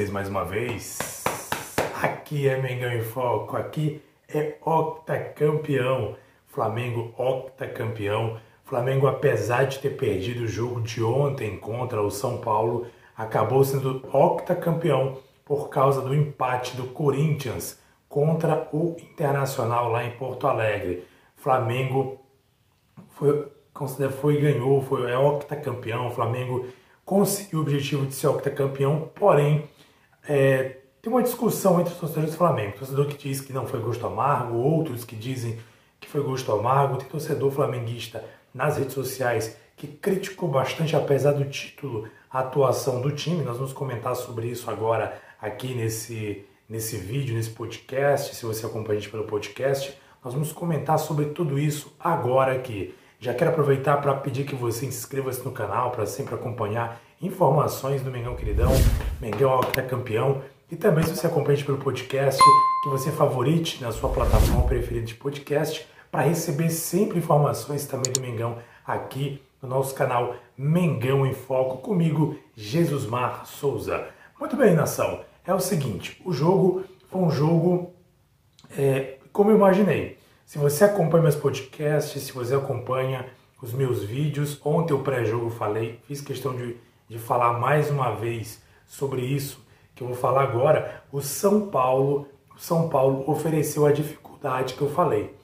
Vocês mais uma vez. Aqui é Mengão em Foco, aqui é octacampeão. Flamengo octacampeão. Flamengo, apesar de ter perdido o jogo de ontem contra o São Paulo, acabou sendo octacampeão por causa do empate do Corinthians contra o Internacional lá em Porto Alegre. Flamengo foi, foi ganhou, foi é octacampeão. Flamengo conseguiu o objetivo de ser octacampeão, porém é, tem uma discussão entre os torcedores do Flamengo. Torcedor que diz que não foi gosto amargo, outros que dizem que foi gosto amargo. Tem torcedor flamenguista nas redes sociais que criticou bastante, apesar do título, a atuação do time. Nós vamos comentar sobre isso agora aqui nesse, nesse vídeo, nesse podcast. Se você acompanha a gente pelo podcast, nós vamos comentar sobre tudo isso agora aqui. Já quero aproveitar para pedir que você inscreva-se no canal para sempre acompanhar informações do Mengão Queridão, Mengão que é campeão. E também, se você acompanha pelo podcast, que você favorite na sua plataforma preferida de podcast para receber sempre informações também do Mengão aqui no nosso canal Mengão em Foco, comigo, Jesus Mar Souza. Muito bem, nação. É o seguinte, o jogo foi um jogo é, como eu imaginei. Se você acompanha meus podcasts, se você acompanha os meus vídeos, ontem o pré-jogo falei, fiz questão de, de falar mais uma vez sobre isso que eu vou falar agora. O São Paulo, São Paulo ofereceu a dificuldade que eu falei.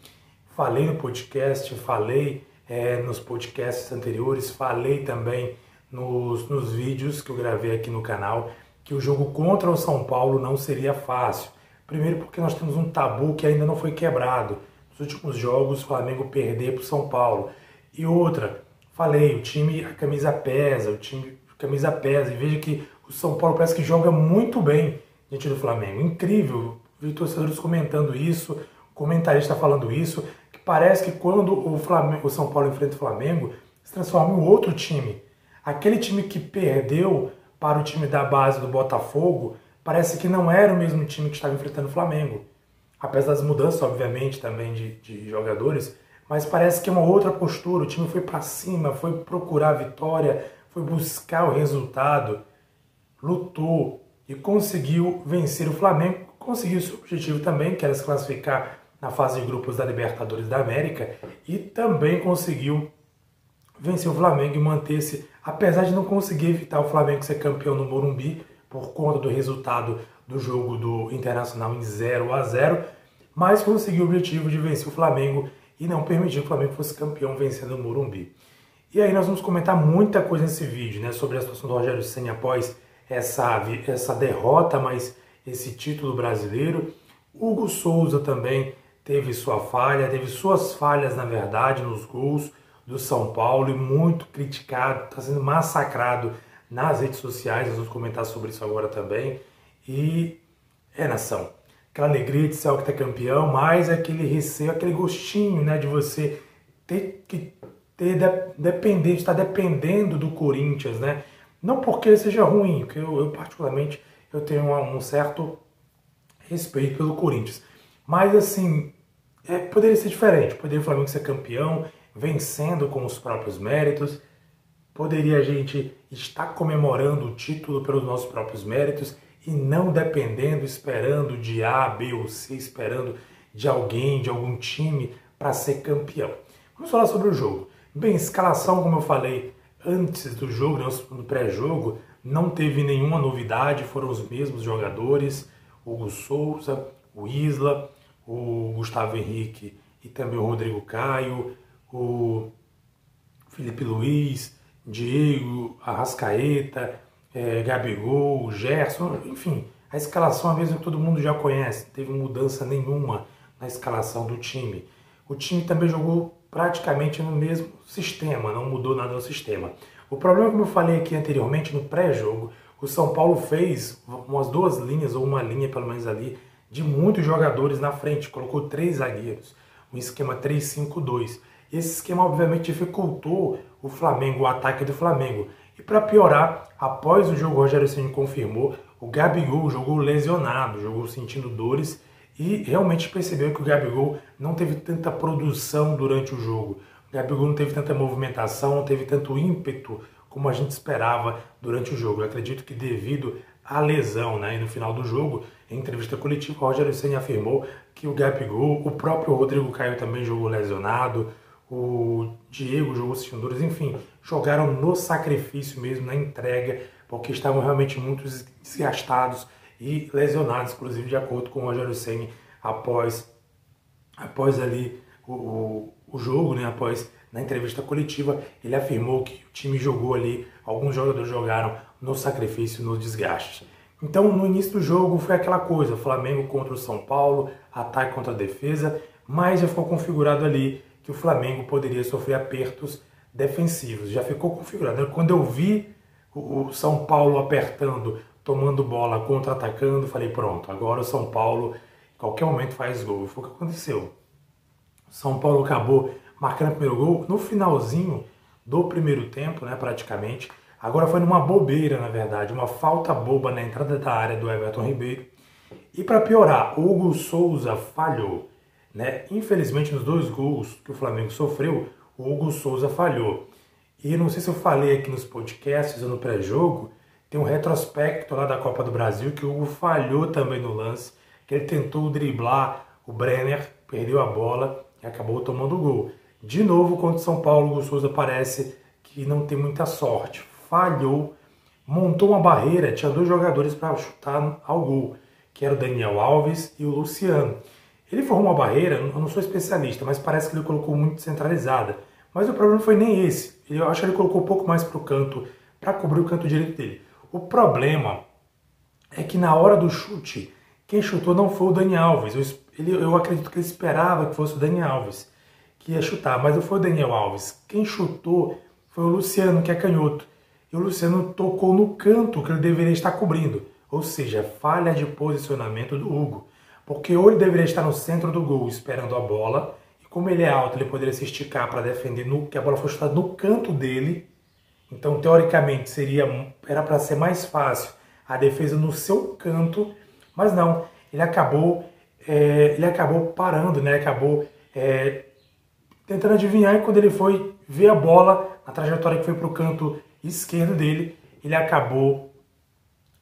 Falei no podcast, falei é, nos podcasts anteriores, falei também nos, nos vídeos que eu gravei aqui no canal que o jogo contra o São Paulo não seria fácil. Primeiro porque nós temos um tabu que ainda não foi quebrado nos últimos jogos o Flamengo perder para o São Paulo. E outra, falei, o time, a camisa pesa, o time, camisa pesa. E veja que o São Paulo parece que joga muito bem diante do Flamengo. Incrível, vi torcedores comentando isso, comentarista falando isso, que parece que quando o, Flamengo, o São Paulo enfrenta o Flamengo, se transforma em outro time. Aquele time que perdeu para o time da base do Botafogo, parece que não era o mesmo time que estava enfrentando o Flamengo apesar das mudanças, obviamente, também de, de jogadores, mas parece que é uma outra postura. O time foi para cima, foi procurar a vitória, foi buscar o resultado, lutou e conseguiu vencer o Flamengo. Conseguiu seu objetivo também, que era se classificar na fase de grupos da Libertadores da América, e também conseguiu vencer o Flamengo e manter-se, apesar de não conseguir evitar o Flamengo ser campeão no Morumbi, por conta do resultado do jogo do Internacional em 0 a 0 mas conseguiu o objetivo de vencer o Flamengo e não permitir que o Flamengo fosse campeão vencendo o Morumbi. E aí nós vamos comentar muita coisa nesse vídeo, né, sobre a situação do Rogério Ceni após essa, essa derrota, mas esse título brasileiro. Hugo Souza também teve sua falha, teve suas falhas, na verdade, nos gols do São Paulo e muito criticado, está sendo massacrado nas redes sociais, nós vamos comentar sobre isso agora também. E é nação. Aquela alegria de ser o que está campeão, mas aquele receio, aquele gostinho né, de você ter que ter depender, estar dependendo do Corinthians, né? Não porque seja ruim, porque eu, eu particularmente eu tenho um certo respeito pelo Corinthians. Mas assim, é, poderia ser diferente. Poderia o Flamengo ser campeão, vencendo com os próprios méritos. Poderia a gente estar comemorando o título pelos nossos próprios méritos e não dependendo, esperando de A, B ou C, esperando de alguém, de algum time para ser campeão. Vamos falar sobre o jogo. Bem, escalação, como eu falei antes do jogo, né, no pré-jogo, não teve nenhuma novidade, foram os mesmos jogadores, Hugo Souza, o Isla, o Gustavo Henrique e também o Rodrigo Caio, o Felipe Luiz, Diego, Arrascaeta, é, Gabigol, Gerson, enfim, a escalação às vezes todo mundo já conhece, não teve mudança nenhuma na escalação do time. O time também jogou praticamente no mesmo sistema, não mudou nada no sistema. O problema, como eu falei aqui anteriormente, no pré-jogo, o São Paulo fez umas duas linhas, ou uma linha pelo menos ali, de muitos jogadores na frente, colocou três zagueiros, um esquema 3-5-2. Esse esquema obviamente dificultou o Flamengo, o ataque do Flamengo. E para piorar, após o jogo, o Rogério Ceni confirmou, o Gabigol jogou lesionado, jogou sentindo dores e realmente percebeu que o Gabigol não teve tanta produção durante o jogo. O Gabigol não teve tanta movimentação, não teve tanto ímpeto como a gente esperava durante o jogo. Eu acredito que devido à lesão, né, e no final do jogo, em entrevista coletiva, o Rogério Ceni afirmou que o Gabigol, o próprio Rodrigo Caio também jogou lesionado, o Diego jogou sentindo enfim, jogaram no sacrifício mesmo, na entrega, porque estavam realmente muito desgastados e lesionados, inclusive de acordo com o Rogério Senni, após, após ali o, o, o jogo, né, após na entrevista coletiva, ele afirmou que o time jogou ali, alguns jogadores jogaram no sacrifício, no desgaste. Então, no início do jogo foi aquela coisa, Flamengo contra o São Paulo, ataque contra a defesa, mas já ficou configurado ali que o Flamengo poderia sofrer apertos defensivos. Já ficou configurado. Quando eu vi o São Paulo apertando, tomando bola, contra-atacando, falei, pronto, agora o São Paulo, qualquer momento, faz gol. Foi o que aconteceu. O São Paulo acabou marcando o primeiro gol no finalzinho do primeiro tempo, né, praticamente. Agora foi numa bobeira, na verdade, uma falta boba na entrada da área do Everton Ribeiro. E para piorar, Hugo Souza falhou. Né? Infelizmente, nos dois gols que o Flamengo sofreu, o Hugo Souza falhou. E não sei se eu falei aqui nos podcasts ou no pré-jogo, tem um retrospecto lá da Copa do Brasil que o Hugo falhou também no lance, que ele tentou driblar o Brenner, perdeu a bola e acabou tomando o gol. De novo, contra o São Paulo, o Souza parece que não tem muita sorte. Falhou, montou uma barreira, tinha dois jogadores para chutar ao gol, que era o Daniel Alves e o Luciano. Ele formou uma barreira, eu não sou especialista, mas parece que ele colocou muito centralizada. Mas o problema foi nem esse. Eu acho que ele colocou um pouco mais para o canto, para cobrir o canto direito dele. O problema é que na hora do chute, quem chutou não foi o Dani Alves. Eu, ele, eu acredito que ele esperava que fosse o Dani Alves que ia chutar, mas não foi o Daniel Alves. Quem chutou foi o Luciano, que é canhoto. E o Luciano tocou no canto que ele deveria estar cobrindo. Ou seja, falha de posicionamento do Hugo. Porque ou ele deveria estar no centro do gol esperando a bola, e como ele é alto, ele poderia se esticar para defender no, que a bola foi chutada no canto dele. Então, teoricamente, seria era para ser mais fácil a defesa no seu canto, mas não. Ele acabou é, ele acabou parando, né? Acabou é, tentando adivinhar e quando ele foi ver a bola, a trajetória que foi para o canto esquerdo dele, ele acabou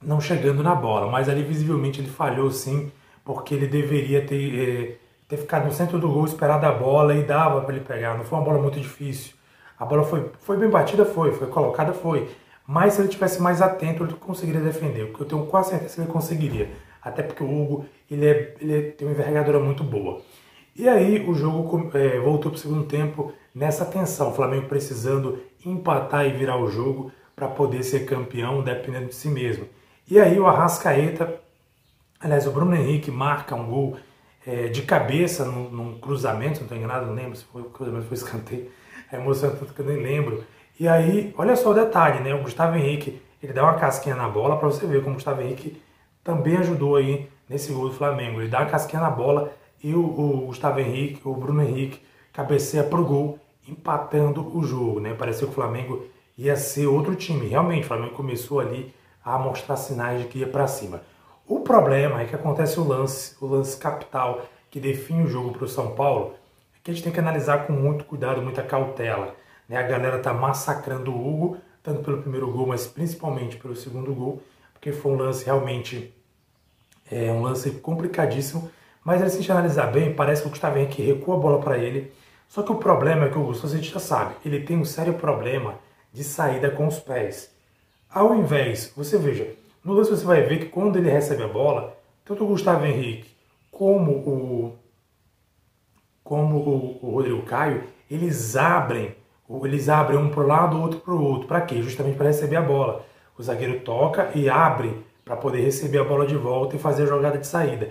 não chegando na bola. Mas ali visivelmente ele falhou sim porque ele deveria ter, é, ter ficado no centro do gol, esperado a bola e dava para ele pegar. Não foi uma bola muito difícil. A bola foi, foi bem batida, foi, foi colocada, foi. Mas se ele tivesse mais atento, ele conseguiria defender, porque eu tenho quase certeza que ele conseguiria. Até porque o Hugo ele, é, ele é, tem uma envergadura muito boa. E aí o jogo é, voltou para o segundo tempo nessa tensão, o Flamengo precisando empatar e virar o jogo para poder ser campeão, dependendo de si mesmo. E aí o Arrascaeta Aliás, o Bruno Henrique marca um gol é, de cabeça num, num, cruzamento, não estou enganado, não lembro se foi cruzamento, foi escanteio. É tanto que eu nem lembro. E aí, olha só o detalhe, né? O Gustavo Henrique, ele dá uma casquinha na bola para você ver como o Gustavo Henrique também ajudou aí nesse gol do Flamengo. Ele dá uma casquinha na bola e o, o Gustavo Henrique, o Bruno Henrique, cabeceia pro gol, empatando o jogo, né? Parecia que o Flamengo ia ser outro time. Realmente, o Flamengo começou ali a mostrar sinais de que ia para cima. O problema é que acontece o lance, o lance capital que define o jogo para o São Paulo, que a gente tem que analisar com muito cuidado, muita cautela. Né? A galera tá massacrando o Hugo, tanto pelo primeiro gol, mas principalmente pelo segundo gol, porque foi um lance realmente é, um lance complicadíssimo. Mas se a gente analisar bem, parece que o Gustavo Henrique recua a bola para ele. Só que o problema é que o Gustavo, a gente já sabe, ele tem um sério problema de saída com os pés. Ao invés, você veja, no lance você vai ver que quando ele recebe a bola, tanto o Gustavo Henrique como o, como o, Rodrigo Caio, eles abrem, eles abrem um para o lado, outro para o outro. Para quê? Justamente para receber a bola. O zagueiro toca e abre para poder receber a bola de volta e fazer a jogada de saída.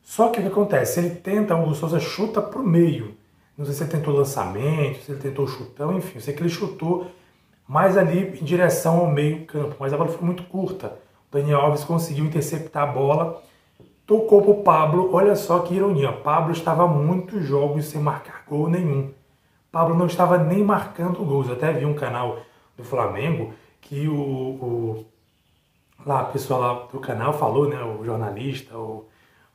Só que o que acontece? Ele tenta, o Souza chuta para o meio. Não sei se ele tentou lançamento, se ele tentou chutão, enfim, eu sei que ele chutou mais ali em direção ao meio campo, mas a bola foi muito curta. O Daniel Alves conseguiu interceptar a bola, tocou para o Pablo, olha só que ironia, Pablo estava muitos jogos sem marcar gol nenhum. Pablo não estava nem marcando gols, eu até vi um canal do Flamengo que o, o lá a pessoa lá do canal falou, né, o jornalista, o,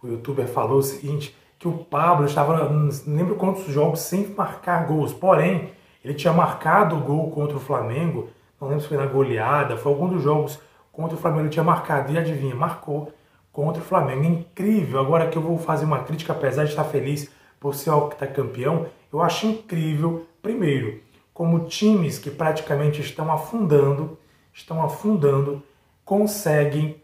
o youtuber falou o seguinte, que o Pablo estava, não lembro quantos jogos sem marcar gols, porém, ele tinha marcado o gol contra o Flamengo, não lembro se foi na goleada, foi algum dos jogos contra o Flamengo, ele tinha marcado, e adivinha, marcou contra o Flamengo. Incrível, agora que eu vou fazer uma crítica, apesar de estar feliz por ser o que está campeão, eu acho incrível, primeiro, como times que praticamente estão afundando, estão afundando, conseguem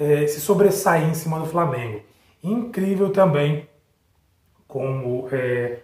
é, se sobressair em cima do Flamengo. Incrível também como, é,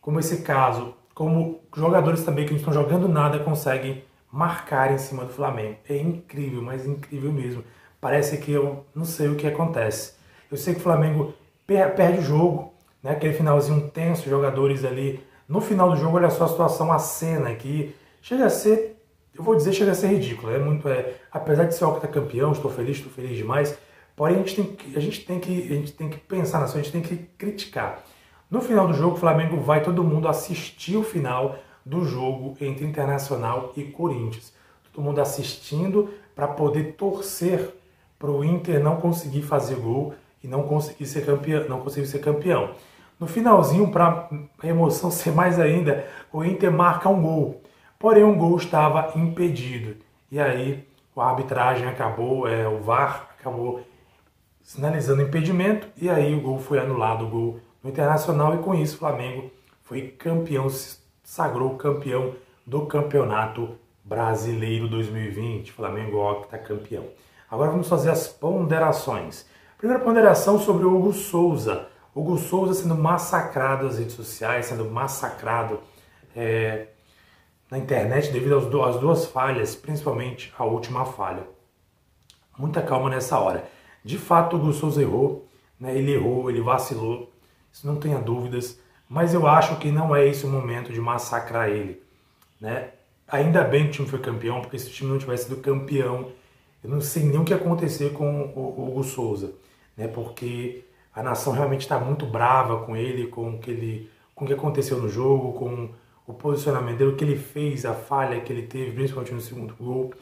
como esse caso, como jogadores também que não estão jogando nada conseguem marcar em cima do Flamengo. É incrível, mas incrível mesmo. Parece que eu não sei o que acontece. Eu sei que o Flamengo perde o jogo, né? aquele finalzinho tenso, jogadores ali. No final do jogo, olha só a situação, a cena aqui. Chega a ser eu vou dizer, chega a ser ridículo. É muito, é, apesar de ser o que está campeão, estou feliz, estou feliz demais. Porém, a gente tem que, a gente tem que, a gente tem que pensar na a gente tem que criticar. No final do jogo, o Flamengo vai todo mundo assistir o final do jogo entre Internacional e Corinthians. Todo mundo assistindo para poder torcer para o Inter não conseguir fazer gol e não conseguir ser campeão, não conseguir ser campeão. No finalzinho, para a emoção ser mais ainda, o Inter marca um gol porém o gol estava impedido. E aí a arbitragem acabou, é, o VAR acabou sinalizando impedimento e aí o gol foi anulado, o gol no Internacional e com isso o Flamengo foi campeão, se sagrou campeão do Campeonato Brasileiro 2020. Flamengo octa campeão. Agora vamos fazer as ponderações. Primeira ponderação sobre o Hugo Souza. Hugo Souza sendo massacrado nas redes sociais, sendo massacrado é, na internet devido às duas falhas, principalmente a última falha. Muita calma nessa hora. De fato, o Gus errou, né? ele errou, ele vacilou, isso não tenha dúvidas, mas eu acho que não é esse o momento de massacrar ele. Né? Ainda bem que o time foi campeão, porque se o time não tivesse sido campeão, eu não sei nem o que acontecer com o Hugo Souza, né? porque a nação realmente está muito brava com ele, com o que, ele, com o que aconteceu no jogo, com o posicionamento dele, o que ele fez, a falha que ele teve, principalmente no segundo gol.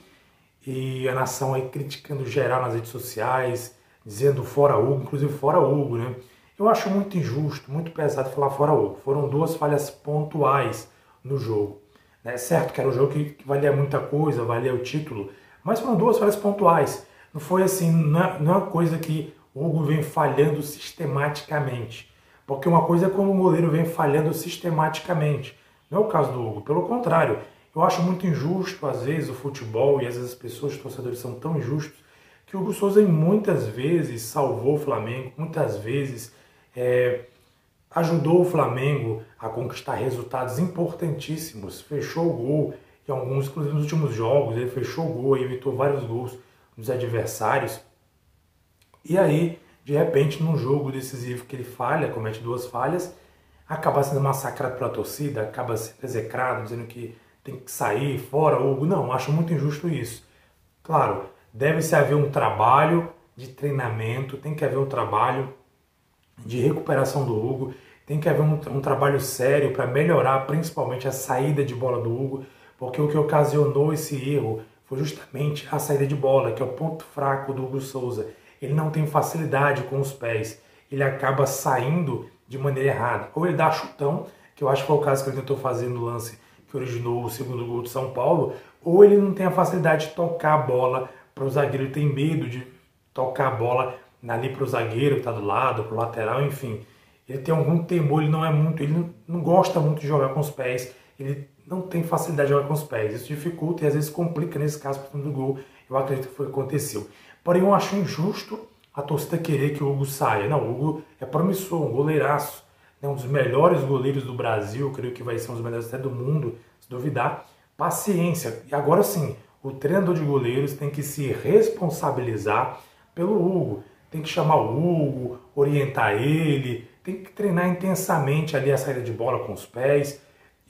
E a nação aí criticando geral nas redes sociais, dizendo fora Hugo, inclusive fora Hugo, né? Eu acho muito injusto, muito pesado falar fora Hugo. Foram duas falhas pontuais no jogo. Né? Certo que era um jogo que, que valia muita coisa, valia o título, mas foram duas falhas pontuais. Não foi assim, não é, não é uma coisa que o Hugo vem falhando sistematicamente. Porque uma coisa é quando o goleiro vem falhando sistematicamente. Não é o caso do Hugo, pelo contrário. Eu acho muito injusto, às vezes, o futebol e às vezes as pessoas, os torcedores são tão injustos que o Hugo Souza muitas vezes salvou o Flamengo, muitas vezes é, ajudou o Flamengo a conquistar resultados importantíssimos, fechou o gol em alguns, inclusive nos últimos jogos, ele fechou o gol evitou vários gols dos adversários. E aí, de repente, num jogo decisivo que ele falha, comete duas falhas, acaba sendo massacrado pela torcida, acaba sendo execrado, dizendo que tem que sair fora, Hugo. Não, acho muito injusto isso. Claro, deve-se haver um trabalho de treinamento, tem que haver um trabalho de recuperação do Hugo, tem que haver um, um trabalho sério para melhorar principalmente a saída de bola do Hugo, porque o que ocasionou esse erro foi justamente a saída de bola, que é o ponto fraco do Hugo Souza. Ele não tem facilidade com os pés, ele acaba saindo de maneira errada. Ou ele dá chutão, que eu acho que foi o caso que ele tentou fazer no lance que originou o segundo gol do São Paulo, ou ele não tem a facilidade de tocar a bola para o zagueiro, ele tem medo de tocar a bola ali para o zagueiro que está do lado, para o lateral, enfim. Ele tem algum temor, ele não é muito, ele não, gosta muito de jogar com os pés, ele não tem facilidade de jogar com os pés. Isso dificulta e às vezes complica nesse caso para o do gol. Eu acredito que foi o que aconteceu. Porém, eu acho injusto a torcida querer que o Hugo saia. Não, o Hugo é promissor, um goleiraço, né, um dos melhores goleiros do Brasil, creio que vai ser um dos melhores até do mundo, se duvidar. Paciência. E agora sim, o treinador de goleiros tem que se responsabilizar pelo Hugo. Tem que chamar o Hugo, orientar ele, tem que treinar intensamente ali a saída de bola com os pés.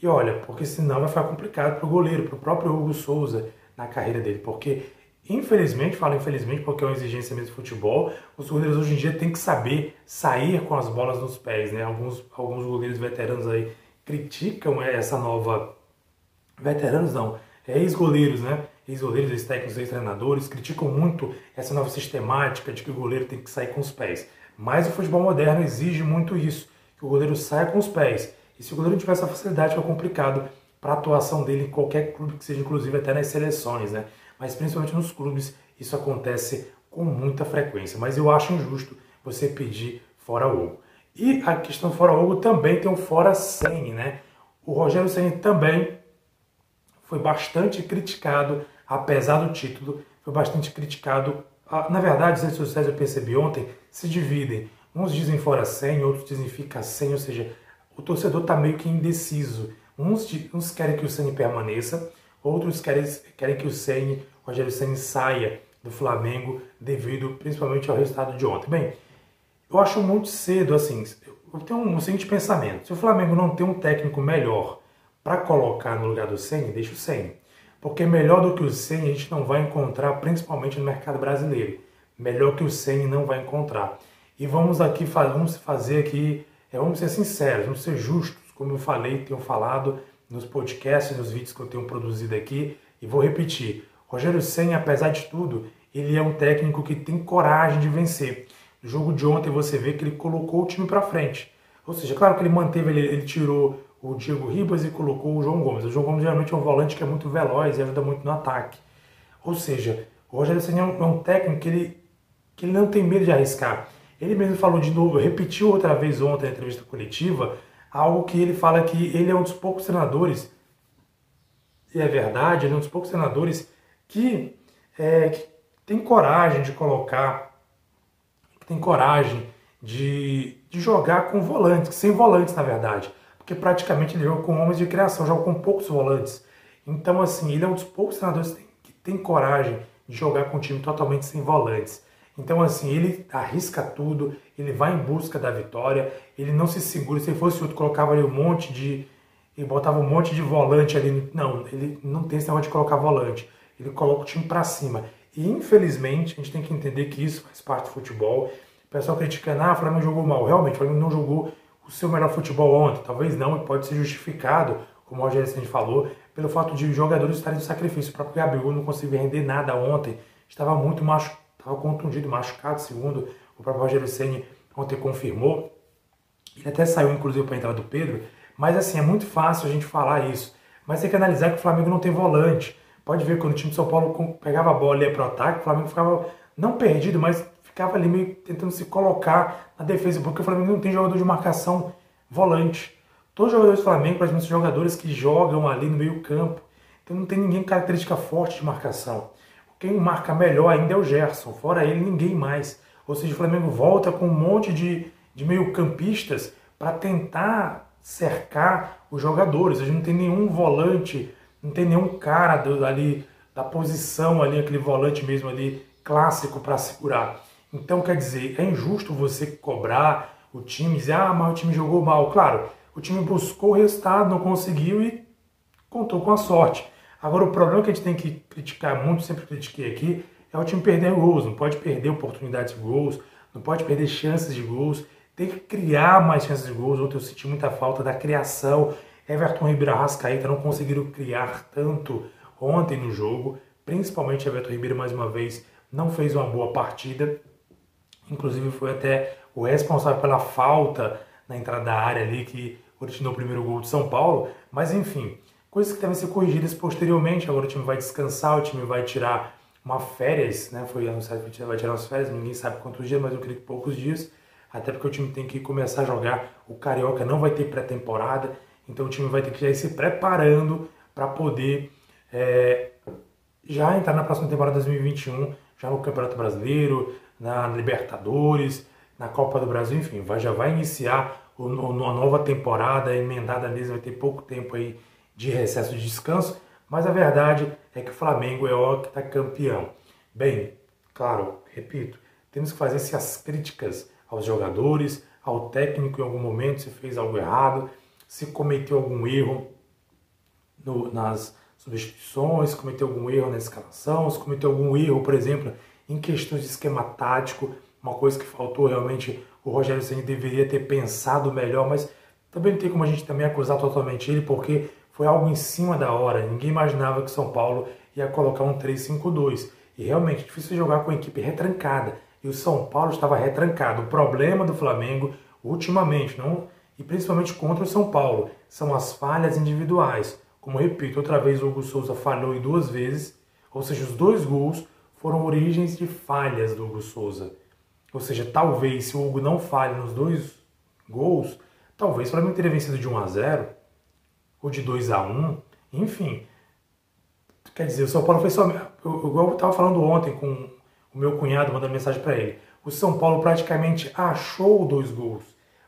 E olha, porque senão vai ficar complicado para o goleiro, para o próprio Hugo Souza na carreira dele. Porque, infelizmente, falo infelizmente porque é uma exigência mesmo do futebol, os goleiros hoje em dia têm que saber sair com as bolas nos pés. Né? Alguns, alguns goleiros veteranos aí criticam essa nova. Veteranos não, é ex-goleiros, né? Ex-goleiros, ex-técnicos, ex-treinadores criticam muito essa nova sistemática de que o goleiro tem que sair com os pés. Mas o futebol moderno exige muito isso, que o goleiro saia com os pés. Se o goleiro tiver essa facilidade, fica complicado para a atuação dele em qualquer clube que seja, inclusive até nas seleções, né? Mas principalmente nos clubes, isso acontece com muita frequência. Mas eu acho injusto você pedir fora Hugo. E a questão fora Hugo também tem o fora Senni, né? O Rogério Senni também foi bastante criticado, apesar do título, foi bastante criticado. Ah, na verdade, as redes sociais eu percebi ontem se dividem. Uns dizem fora 100, outros dizem fica 100, ou seja, o torcedor está meio que indeciso. Uns, uns querem que o Ceni permaneça, outros querem, querem que o Ceni, o Rogério Ceni saia do Flamengo devido principalmente ao resultado de ontem. Bem, eu acho muito cedo assim. Eu tenho um, um seguinte pensamento: se o Flamengo não tem um técnico melhor para colocar no lugar do Senna, deixa o Senna. Porque melhor do que o Senna a gente não vai encontrar, principalmente no mercado brasileiro. Melhor que o Senna não vai encontrar. E vamos aqui vamos fazer aqui, é, vamos ser sinceros, vamos ser justos, como eu falei, tenho falado nos podcasts, nos vídeos que eu tenho produzido aqui, e vou repetir. Rogério Senna, apesar de tudo, ele é um técnico que tem coragem de vencer. No jogo de ontem você vê que ele colocou o time para frente. Ou seja, claro que ele manteve, ele, ele tirou o Diego Ribas e colocou o João Gomes. O João Gomes geralmente é um volante que é muito veloz e ajuda muito no ataque. Ou seja, o Rogério Senna é um, é um técnico que ele, que ele não tem medo de arriscar. Ele mesmo falou de novo, repetiu outra vez ontem na entrevista coletiva, algo que ele fala que ele é um dos poucos treinadores, e é verdade, ele é um dos poucos treinadores que, é, que tem coragem de colocar, que tem coragem de, de jogar com volantes, sem volantes na verdade porque praticamente ele joga com homens de criação, joga com poucos volantes. Então, assim, ele é um dos poucos treinadores que tem coragem de jogar com um time totalmente sem volantes. Então, assim, ele arrisca tudo, ele vai em busca da vitória, ele não se segura. Se fosse outro, colocava ali um monte de. Ele botava um monte de volante ali. Não, ele não tem esse negócio de colocar volante. Ele coloca o time para cima. E infelizmente, a gente tem que entender que isso faz parte do futebol. O pessoal criticando, ah, o Flamengo jogou mal. Realmente, o Flamengo não jogou o seu melhor futebol ontem. Talvez não, e pode ser justificado, como o Rogério Santos falou, pelo fato de jogadores estarem no sacrifício. O próprio Gabigol não conseguiu render nada ontem, estava muito machucado, estava contundido, machucado, segundo o próprio Rogério Senni ontem confirmou. Ele até saiu, inclusive, para a entrada do Pedro, mas assim, é muito fácil a gente falar isso. Mas tem que analisar que o Flamengo não tem volante. Pode ver quando o time de São Paulo pegava a bola e ia para o ataque, o Flamengo ficava não perdido, mas ficava ali meio tentando se colocar na defesa, porque o Flamengo não tem jogador de marcação volante. Todos os jogadores do Flamengo, praticamente, são jogadores que jogam ali no meio campo. Então não tem ninguém com característica forte de marcação. Quem marca melhor ainda é o Gerson, fora ele ninguém mais. Ou seja, o Flamengo volta com um monte de, de meio campistas para tentar cercar os jogadores. A gente não tem nenhum volante, não tem nenhum cara do, ali da posição ali, aquele volante mesmo ali clássico para segurar. Então, quer dizer, é injusto você cobrar o time, dizer, ah, mas o time jogou mal. Claro, o time buscou o resultado, não conseguiu e contou com a sorte. Agora, o problema que a gente tem que criticar muito, sempre critiquei aqui, é o time perder gols. Não pode perder oportunidades de gols, não pode perder chances de gols. Tem que criar mais chances de gols. Ontem eu senti muita falta da criação. Everton Ribeiro e Arrascaeta não conseguiram criar tanto ontem no jogo. Principalmente Everton Ribeiro, mais uma vez, não fez uma boa partida. Inclusive foi até o responsável pela falta na entrada da área ali que originou o primeiro gol de São Paulo. Mas enfim, coisas que devem ser corrigidas posteriormente. Agora o time vai descansar, o time vai tirar uma férias, né? Foi anunciado que o time vai tirar umas férias, ninguém sabe quantos dias, mas eu creio que poucos dias. Até porque o time tem que começar a jogar. O Carioca não vai ter pré-temporada, então o time vai ter que já ir se preparando para poder é, já entrar na próxima temporada 2021, já no Campeonato Brasileiro, na Libertadores, na Copa do Brasil, enfim, vai, já vai iniciar o, a nova temporada emendada mesmo, vai ter pouco tempo aí de recesso de descanso, mas a verdade é que o Flamengo é octacampeão. Bem, claro, repito, temos que fazer essas críticas aos jogadores, ao técnico em algum momento, se fez algo errado, se cometeu algum erro no, nas substituições, se cometeu algum erro na escalação, se cometeu algum erro, por exemplo, em questões de esquema tático, uma coisa que faltou realmente, o Rogério Ceni deveria ter pensado melhor, mas também não tem como a gente também acusar totalmente ele, porque foi algo em cima da hora. Ninguém imaginava que São Paulo ia colocar um 3-5-2. E realmente difícil jogar com a equipe retrancada. E o São Paulo estava retrancado. O problema do Flamengo, ultimamente, não, e principalmente contra o São Paulo, são as falhas individuais. Como repito, outra vez o Hugo Souza falhou em duas vezes, ou seja, os dois gols foram origens de falhas do Hugo Souza. Ou seja, talvez se o Hugo não falhe nos dois gols, talvez o Flamengo teria vencido de 1 a 0 ou de 2 a 1 enfim. Quer dizer, o São Paulo foi só. Igual eu estava falando ontem com o meu cunhado, mandando mensagem para ele. O São Paulo praticamente achou dois gols.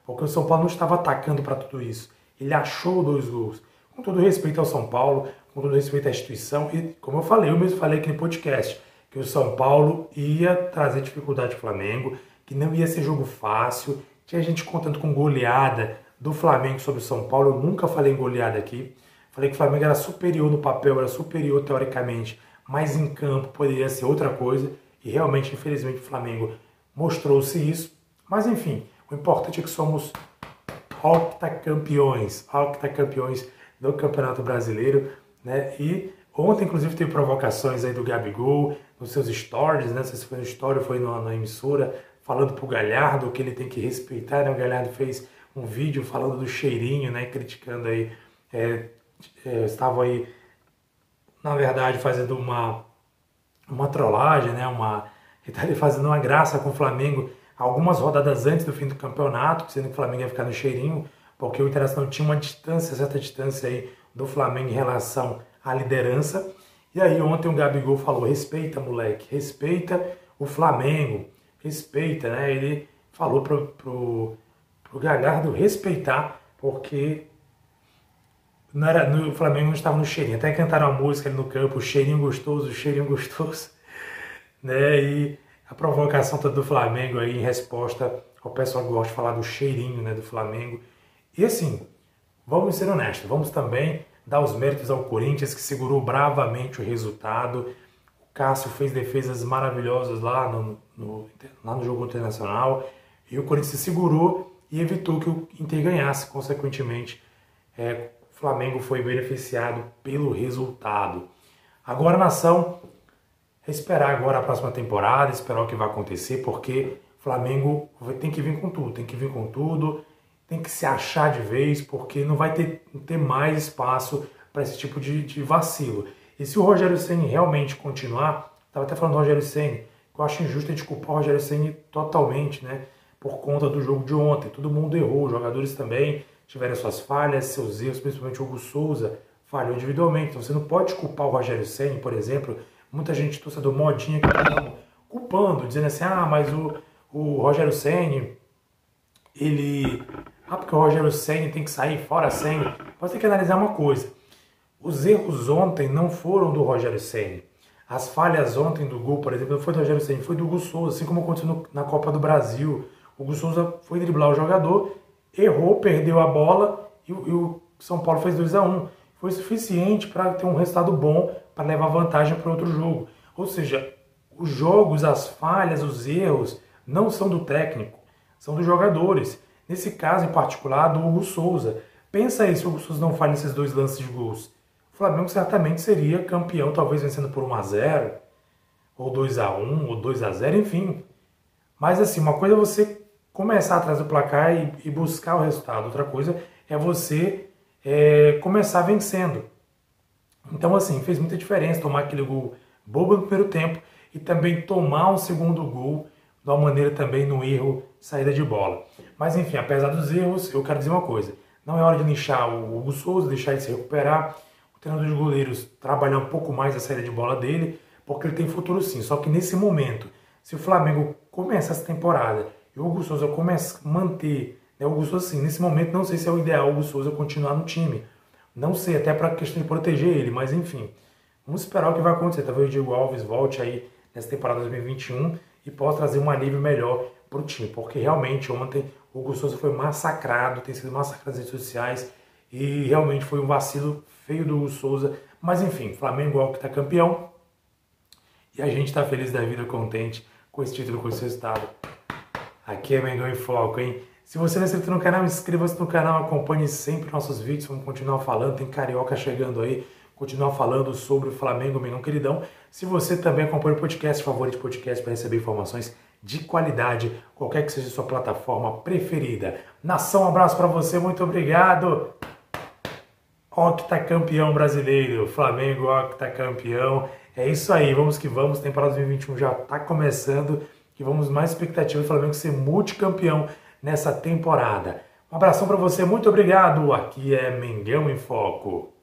Porque o São Paulo não estava atacando para tudo isso. Ele achou dois gols. Com todo respeito ao São Paulo, com todo respeito à instituição, e como eu falei, eu mesmo falei aqui no podcast, que o São Paulo ia trazer dificuldade ao Flamengo, que não ia ser jogo fácil. Tinha gente contando com goleada do Flamengo sobre o São Paulo. Eu nunca falei em goleada aqui. Falei que o Flamengo era superior no papel, era superior teoricamente, mas em campo poderia ser outra coisa. E realmente, infelizmente, o Flamengo mostrou-se isso. Mas enfim, o importante é que somos octacampeões, octacampeões do Campeonato Brasileiro, né? E ontem, inclusive, teve provocações aí do Gabigol nos seus stories, né? Se foi no story ou foi na, na emissora, falando pro Galhardo que ele tem que respeitar, né? O Galhardo fez um vídeo falando do cheirinho, né? Criticando aí é, é, estavam aí, na verdade, fazendo uma, uma trollagem, né? uma, ele fazendo uma graça com o Flamengo algumas rodadas antes do fim do campeonato, sendo que o Flamengo ia ficar no cheirinho, porque o Internacional tinha uma distância, certa distância aí do Flamengo em relação à liderança. E aí ontem o Gabigol falou, respeita moleque, respeita o Flamengo, respeita, né? Ele falou pro, pro, pro Galhardo respeitar, porque não era, no Flamengo não estava no cheirinho. Até cantaram a música ali no campo, cheirinho gostoso, cheirinho gostoso. Né? E a provocação toda do Flamengo aí em resposta ao pessoal que gosta de falar do cheirinho né, do Flamengo. E assim, vamos ser honestos, vamos também dar os méritos ao Corinthians que segurou bravamente o resultado. O Cássio fez defesas maravilhosas lá no, no, lá no jogo internacional e o Corinthians segurou e evitou que o Inter ganhasse, consequentemente. É, Flamengo foi beneficiado pelo resultado. Agora, nação, esperar agora a próxima temporada, esperar o que vai acontecer, porque Flamengo tem que vir com tudo, tem que vir com tudo, tem que se achar de vez, porque não vai ter, ter mais espaço para esse tipo de, de, vacilo. E se o Rogério Ceni realmente continuar, estava até falando do Rogério Ceni, que eu acho injusto a gente culpar o Rogério Ceni totalmente, né? Por conta do jogo de ontem. Todo mundo errou, os jogadores também tiveram suas falhas, seus erros, principalmente o Hugo Souza falhou individualmente. Então você não pode culpar o Rogério Senna, por exemplo. Muita gente, torcedor modinha, que tá culpando, dizendo assim, ah, mas o, o Rogério Senna, ele... Ah, porque o Rogério Senna tem que sair fora Senna. Você tem que analisar uma coisa. Os erros ontem não foram do Rogério Senna. As falhas ontem do gol, por exemplo, não foi do Rogério Senna, foi do Hugo Souza, assim como aconteceu na Copa do Brasil. O Souza foi driblar o jogador errou, perdeu a bola e, e o São Paulo fez 2 a 1 Foi suficiente para ter um resultado bom para levar vantagem para outro jogo. Ou seja, os jogos, as falhas, os erros não são do técnico, são dos jogadores. Nesse caso em particular, do Hugo Souza. Pensa aí se o Hugo Souza não falha esses dois lances de gols. O Flamengo certamente seria campeão, talvez vencendo por 1 a 0 ou 2 a 1 ou 2 a 0 enfim. Mas assim, uma coisa é você começar atrás do placar e, e buscar o resultado. Outra coisa é você é, começar vencendo. Então, assim, fez muita diferença tomar aquele gol bobo no primeiro tempo e também tomar um segundo gol de uma maneira também no erro saída de bola. Mas, enfim, apesar dos erros, eu quero dizer uma coisa. Não é hora de lixar o Hugo Souza, deixar ele se recuperar. O treinador de goleiros trabalhar um pouco mais a saída de bola dele, porque ele tem futuro sim. Só que nesse momento, se o Flamengo começa essa temporada e o Hugo Souza começa a manter, né, o Hugo Souza, assim, nesse momento não sei se é o ideal o Hugo Souza continuar no time. Não sei, até para questão de proteger ele, mas enfim. Vamos esperar o que vai acontecer. Talvez o Diego Alves volte aí nessa temporada 2021 e possa trazer um alívio melhor para o time, porque realmente ontem o Hugo Souza foi massacrado, tem sido massacrado nas redes sociais e realmente foi um vacilo feio do Hugo Souza. Mas enfim, Flamengo é o que está campeão e a gente está feliz da vida, contente com esse título, com esse resultado. Aqui é Mengão em Foco, hein? Se você não é inscrito no canal, inscreva-se no canal, acompanhe sempre nossos vídeos, vamos continuar falando, tem Carioca chegando aí, continuar falando sobre o Flamengo, Mengão queridão. Se você também acompanha o podcast, favorito podcast para receber informações de qualidade, qualquer que seja a sua plataforma preferida. Nação, um abraço para você, muito obrigado. Octacampeão brasileiro, Flamengo octacampeão. É isso aí, vamos que vamos. Temporada 2021 já está começando e vamos mais expectativa do Flamengo ser multicampeão nessa temporada. Um abração para você, muito obrigado. Aqui é Mengão em Foco.